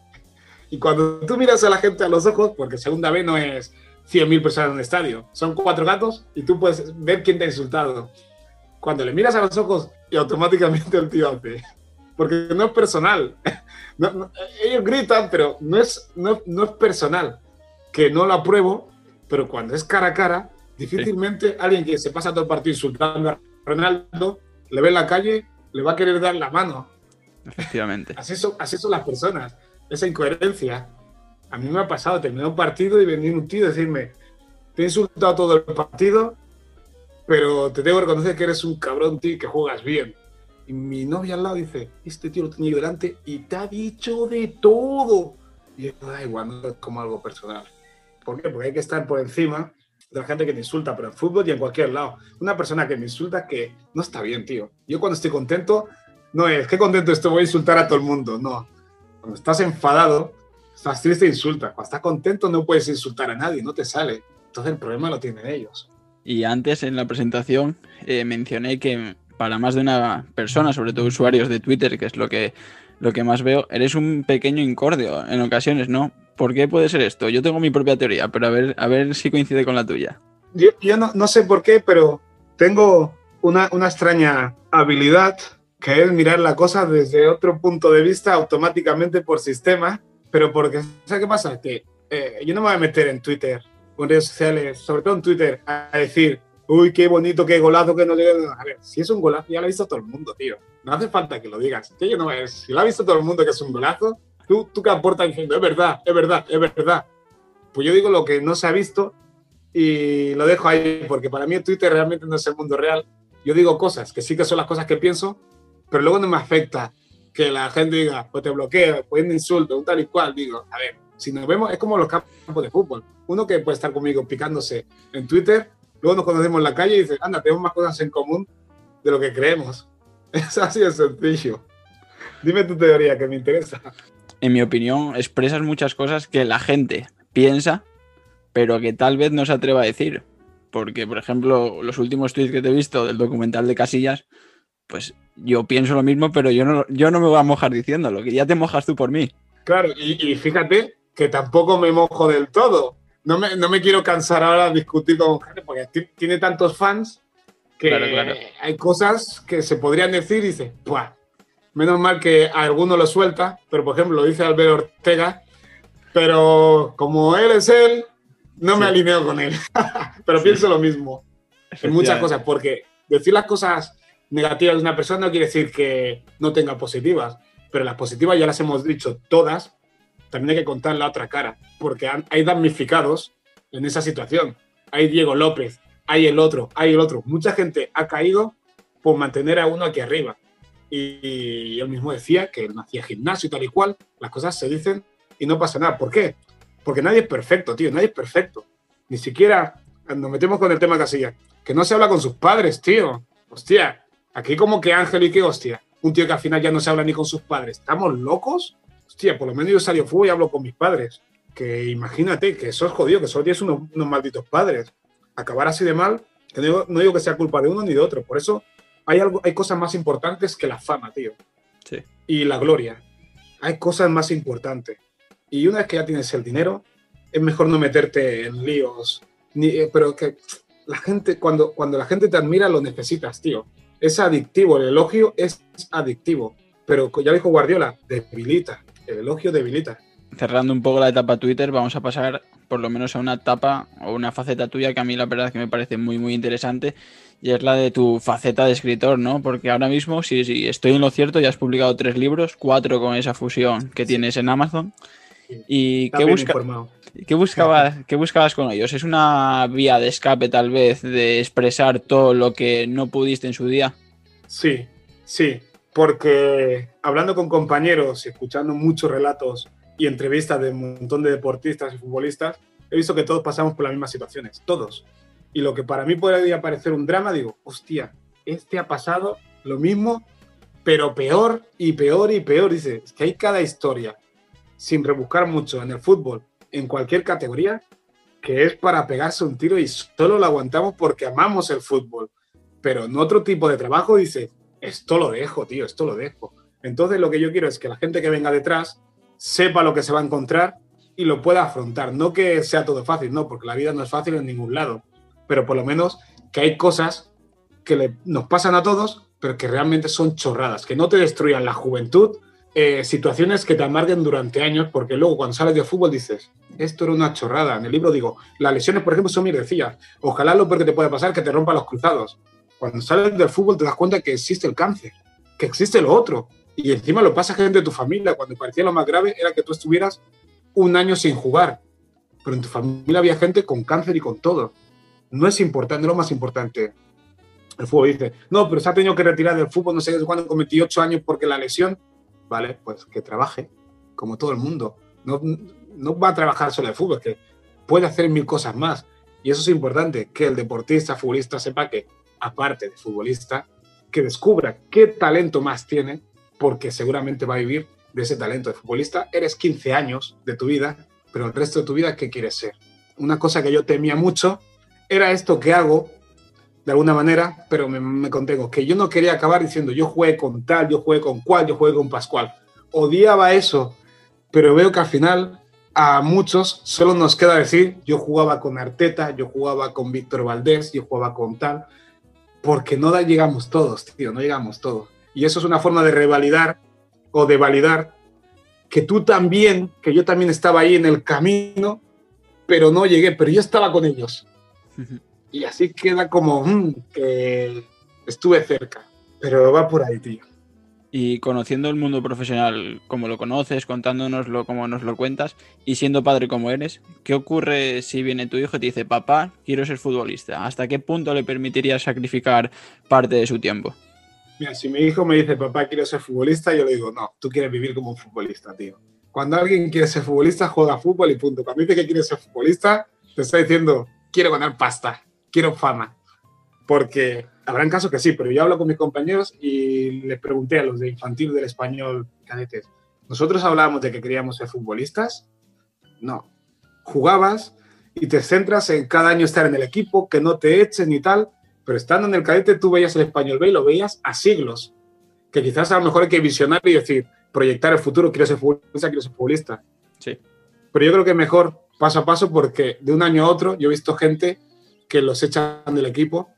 Y cuando tú miras a la gente a los ojos, porque segunda B no es 100.000 personas en un estadio, son cuatro gatos y tú puedes ver quién te ha insultado. Cuando le miras a los ojos y automáticamente el tío hace. Porque no es personal. ellos gritan, pero no es, no, no, es personal. Que no lo apruebo, pero cuando es cara a cara, difícilmente alguien que se pasa todo el partido insultando a Ronaldo, le ve en la calle, le va a querer dar la mano. Efectivamente. así, son, así son las personas. Esa incoherencia. A mí me ha pasado terminar un partido y venir un tío y decirme, te he insultado todo el partido pero te tengo que reconocer que eres un cabrón, tío, que juegas bien. Y mi novia al lado dice, este tío lo tenía delante y te ha dicho de todo. Y yo, da igual, no es como algo personal. ¿Por qué? Porque hay que estar por encima de la gente que te insulta, pero en fútbol y en cualquier lado. Una persona que me insulta que no está bien, tío. Yo cuando estoy contento, no es, qué contento estoy, voy a insultar a todo el mundo. No. Cuando estás enfadado, estás triste, insultas. Cuando estás contento, no puedes insultar a nadie, no te sale. Entonces el problema lo tienen ellos. Y antes en la presentación eh, mencioné que para más de una persona, sobre todo usuarios de Twitter, que es lo que, lo que más veo, eres un pequeño incordio en ocasiones, ¿no? ¿Por qué puede ser esto? Yo tengo mi propia teoría, pero a ver, a ver si coincide con la tuya. Yo, yo no, no, sé por qué, pero tengo una, una, extraña habilidad que es mirar la cosa desde otro punto de vista automáticamente por sistema, pero porque, ¿sabes qué pasa? Que eh, yo no me voy a meter en Twitter en redes sociales, sobre todo en Twitter, a decir, uy, qué bonito, qué golazo, que no le... A ver, si es un golazo, ya lo ha visto todo el mundo, tío. No hace falta que lo digas. Que yo no es, si lo ha visto todo el mundo que es un golazo, tú, tú que aportas diciendo, es verdad, es verdad, es verdad. Pues yo digo lo que no se ha visto y lo dejo ahí, porque para mí Twitter realmente no es el mundo real. Yo digo cosas que sí que son las cosas que pienso, pero luego no me afecta que la gente diga, o te bloquea, o un insulto, un tal y cual. Digo, a ver, si nos vemos, es como los campos de fútbol. Uno que puede estar conmigo picándose en Twitter, luego nos conocemos en la calle y dice, anda, tenemos más cosas en común de lo que creemos. Es así de sencillo. Dime tu teoría, que me interesa. En mi opinión, expresas muchas cosas que la gente piensa, pero que tal vez no se atreva a decir. Porque, por ejemplo, los últimos tweets que te he visto del documental de Casillas, pues yo pienso lo mismo, pero yo no, yo no me voy a mojar diciéndolo, que ya te mojas tú por mí. Claro, y, y fíjate que tampoco me mojo del todo. No me, no me quiero cansar ahora de discutir con gente porque tiene tantos fans que hay cosas que se podrían decir y dice, ¡buah! Menos mal que alguno lo suelta, pero por ejemplo lo dice Alberto Ortega, pero como él es él, no me alineo con él. pero pienso lo mismo en muchas cosas, porque decir las cosas negativas de una persona no quiere decir que no tenga positivas, pero las positivas ya las hemos dicho todas también hay que contar la otra cara, porque hay damnificados en esa situación. Hay Diego López, hay el otro, hay el otro. Mucha gente ha caído por mantener a uno aquí arriba. Y él mismo decía que él no hacía gimnasio y tal y cual. Las cosas se dicen y no pasa nada. ¿Por qué? Porque nadie es perfecto, tío, nadie es perfecto. Ni siquiera nos metemos con el tema Casilla. Que no se habla con sus padres, tío. hostia, aquí como que Ángel y qué hostia. Un tío que al final ya no se habla ni con sus padres. ¿Estamos locos? Hostia, por lo menos yo salgo fútbol y hablo con mis padres. Que imagínate que eso es jodido, que solo tienes unos, unos malditos padres. Acabar así de mal, que no digo, no digo que sea culpa de uno ni de otro. Por eso hay, algo, hay cosas más importantes que la fama, tío. Sí. Y la gloria. Hay cosas más importantes. Y una vez que ya tienes el dinero, es mejor no meterte en líos. Ni, eh, pero que la gente, cuando, cuando la gente te admira, lo necesitas, tío. Es adictivo, el elogio es adictivo. Pero ya dijo Guardiola, debilita. El elogio debilita. Cerrando un poco la etapa Twitter, vamos a pasar por lo menos a una etapa o una faceta tuya que a mí la verdad es que me parece muy muy interesante y es la de tu faceta de escritor, ¿no? Porque ahora mismo, si, si estoy en lo cierto, ya has publicado tres libros, cuatro con esa fusión que tienes en Amazon. ¿Y qué, busca- informado. Qué buscabas, qué buscabas con ellos? ¿Es una vía de escape tal vez de expresar todo lo que no pudiste en su día? Sí, sí, porque hablando con compañeros y escuchando muchos relatos y entrevistas de un montón de deportistas y futbolistas, he visto que todos pasamos por las mismas situaciones, todos. Y lo que para mí podría parecer un drama, digo, hostia, este ha pasado lo mismo, pero peor y peor y peor. Dice, es que hay cada historia, sin rebuscar mucho en el fútbol, en cualquier categoría, que es para pegarse un tiro y solo lo aguantamos porque amamos el fútbol. Pero en otro tipo de trabajo dice, esto lo dejo, tío, esto lo dejo. Entonces lo que yo quiero es que la gente que venga detrás sepa lo que se va a encontrar y lo pueda afrontar. No que sea todo fácil, no, porque la vida no es fácil en ningún lado, pero por lo menos que hay cosas que le- nos pasan a todos, pero que realmente son chorradas, que no te destruyan la juventud, eh, situaciones que te amarguen durante años, porque luego cuando sales de fútbol dices, esto era una chorrada. En el libro digo, las lesiones, por ejemplo, son mierdecillas. Ojalá lo peor que te puede pasar que te rompan los cruzados. Cuando sales del fútbol te das cuenta que existe el cáncer, que existe lo otro. Y encima lo pasa gente de tu familia. Cuando parecía lo más grave era que tú estuvieras un año sin jugar. Pero en tu familia había gente con cáncer y con todo. No es importante, lo más importante. El fútbol dice, no, pero se ha tenido que retirar del fútbol no sé desde cuándo, con 28 años porque la lesión. Vale, pues que trabaje, como todo el mundo. No, no va a trabajar solo el fútbol, que puede hacer mil cosas más. Y eso es importante, que el deportista, futbolista sepa que, aparte de futbolista, que descubra qué talento más tiene, porque seguramente va a vivir de ese talento de futbolista. Eres 15 años de tu vida, pero el resto de tu vida, ¿qué quieres ser? Una cosa que yo temía mucho era esto que hago, de alguna manera, pero me, me contengo, que yo no quería acabar diciendo yo jugué con tal, yo jugué con cual, yo jugué con Pascual. Odiaba eso, pero veo que al final a muchos solo nos queda decir yo jugaba con Arteta, yo jugaba con Víctor Valdés, yo jugaba con tal, porque no llegamos todos, tío, no llegamos todos. Y eso es una forma de revalidar o de validar que tú también, que yo también estaba ahí en el camino, pero no llegué, pero yo estaba con ellos. Y así queda como mm, que estuve cerca, pero va por ahí, tío. Y conociendo el mundo profesional como lo conoces, contándonoslo como nos lo cuentas y siendo padre como eres, ¿qué ocurre si viene tu hijo y te dice, papá, quiero ser futbolista? ¿Hasta qué punto le permitirías sacrificar parte de su tiempo? Mira, si mi hijo me dice, papá, quiero ser futbolista, yo le digo, no, tú quieres vivir como un futbolista, tío. Cuando alguien quiere ser futbolista, juega fútbol y punto. Cuando dice que quiere ser futbolista, te está diciendo, quiero ganar pasta, quiero fama. Porque habrán casos que sí, pero yo hablo con mis compañeros y les pregunté a los de infantil del español cadetes, ¿nosotros hablábamos de que queríamos ser futbolistas? No. Jugabas y te centras en cada año estar en el equipo, que no te echen y tal, pero estando en el cadete tú veías el español B y lo veías a siglos. Que quizás a lo mejor hay que visionar y decir, proyectar el futuro, quiero ser futbolista, quiero ser futbolista. Sí. Pero yo creo que mejor paso a paso porque de un año a otro yo he visto gente que los echan del equipo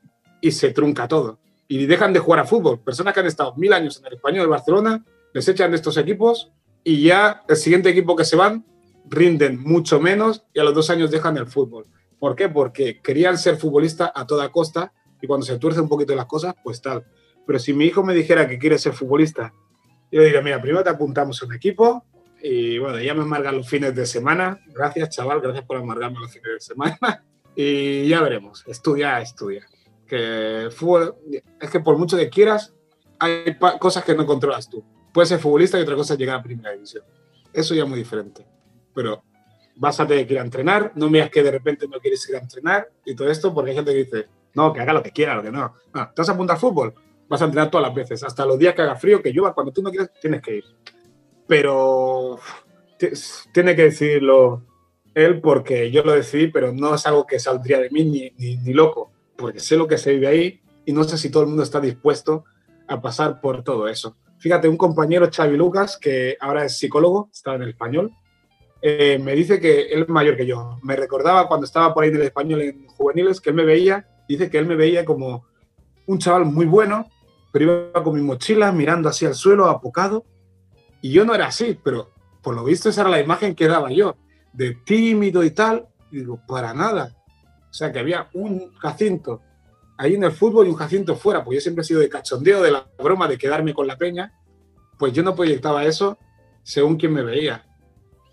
y se trunca todo. Y dejan de jugar a fútbol. Personas que han estado mil años en el español de Barcelona, les echan de estos equipos y ya el siguiente equipo que se van rinden mucho menos y a los dos años dejan el fútbol. ¿Por qué? Porque querían ser futbolista a toda costa y cuando se tuerce un poquito las cosas, pues tal. Pero si mi hijo me dijera que quiere ser futbolista, yo diría, mira, primero te apuntamos a un equipo y bueno, ya me amargan los fines de semana. Gracias, chaval, gracias por amargarme los fines de semana. Y ya veremos, estudia, estudia. Que fútbol, es que por mucho que quieras, hay cosas que no controlas tú. Puedes ser futbolista y otra cosa es llegar a primera división. Eso ya es muy diferente. Pero vas a tener que ir a entrenar, no me digas que de repente no quieres ir a entrenar y todo esto, porque hay gente que dice, No, que haga lo que quiera, lo que no. Ah, ¿Te vas a apuntar al fútbol? Vas a entrenar todas las veces, hasta los días que haga frío, que llueva, cuando tú no quieras, tienes que ir. Pero tiene que decidirlo él porque yo lo decidí, pero no es algo que saldría de mí ni, loco, porque sé lo que se vive ahí y no sé si todo el mundo está dispuesto a pasar por todo eso. Fíjate, un compañero, Xavi Lucas, que ahora es psicólogo, está en el español, eh, me dice que él es mayor que yo. Me recordaba cuando estaba por ahí en el español en juveniles que él me veía, dice que él me veía como un chaval muy bueno, pero iba con mi mochila mirando así al suelo, apocado. Y yo no era así, pero por lo visto esa era la imagen que daba yo, de tímido y tal. Y digo, para nada. O sea, que había un Jacinto ahí en el fútbol y un Jacinto fuera, pues yo siempre he sido de cachondeo, de la broma, de quedarme con la peña. Pues yo no proyectaba eso según quien me veía.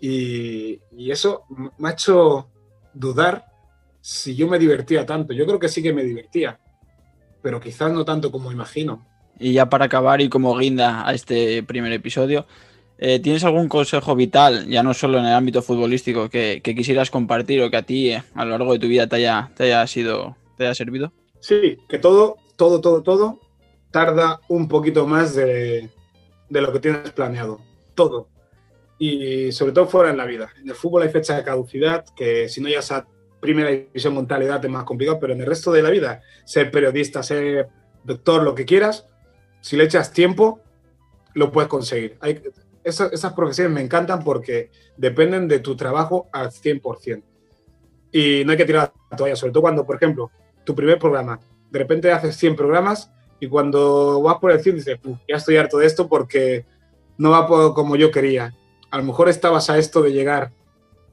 Y, y eso me ha hecho dudar si yo me divertía tanto. Yo creo que sí que me divertía, pero quizás no tanto como imagino. Y ya para acabar y como guinda a este primer episodio, eh, ¿tienes algún consejo vital, ya no solo en el ámbito futbolístico, que, que quisieras compartir o que a ti eh, a lo largo de tu vida te haya, te haya sido, te haya servido? Sí, que todo, todo, todo, todo tarda un poquito más de, de lo que tienes planeado. Todo. Y sobre todo fuera en la vida. En el fútbol hay fecha de caducidad, que si no ya a primera división con tal edad es más complicado, pero en el resto de la vida, ser periodista, ser doctor, lo que quieras, si le echas tiempo, lo puedes conseguir. Hay, esas, esas profesiones me encantan porque dependen de tu trabajo al 100%. Y no hay que tirar la toalla, sobre todo cuando, por ejemplo, tu primer programa, de repente haces 100 programas y cuando vas por el 100 dices, ya estoy harto de esto porque no va como yo quería. A lo mejor estabas a esto de llegar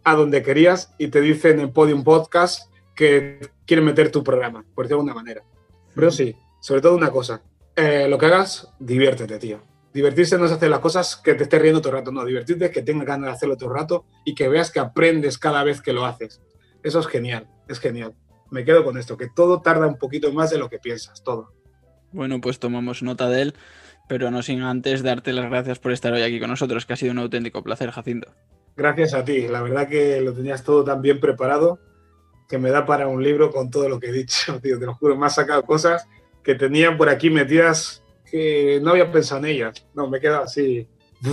a donde querías y te dicen en Podium Podcast que quieren meter tu programa, por decirlo de alguna manera. Pero sí, sobre todo una cosa, eh, lo que hagas, diviértete, tío. Divertirse no es hacer las cosas que te estés riendo todo el rato, no, divertirte es que tengas ganas de hacerlo todo el rato y que veas que aprendes cada vez que lo haces. Eso es genial, es genial. Me quedo con esto, que todo tarda un poquito más de lo que piensas, todo. Bueno, pues tomamos nota de él, pero no sin antes darte las gracias por estar hoy aquí con nosotros, que ha sido un auténtico placer, Jacinto. Gracias a ti, la verdad que lo tenías todo tan bien preparado que me da para un libro con todo lo que he dicho, tío, te lo juro, me has sacado cosas que tenían por aquí metidas que no había pensado en ellas. No, me queda así.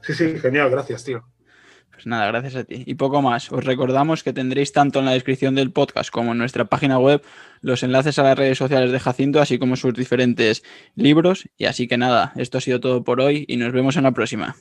Sí, sí, genial, gracias, tío. Pues nada, gracias a ti. Y poco más. Os recordamos que tendréis tanto en la descripción del podcast como en nuestra página web los enlaces a las redes sociales de Jacinto, así como sus diferentes libros. Y así que nada, esto ha sido todo por hoy y nos vemos en la próxima.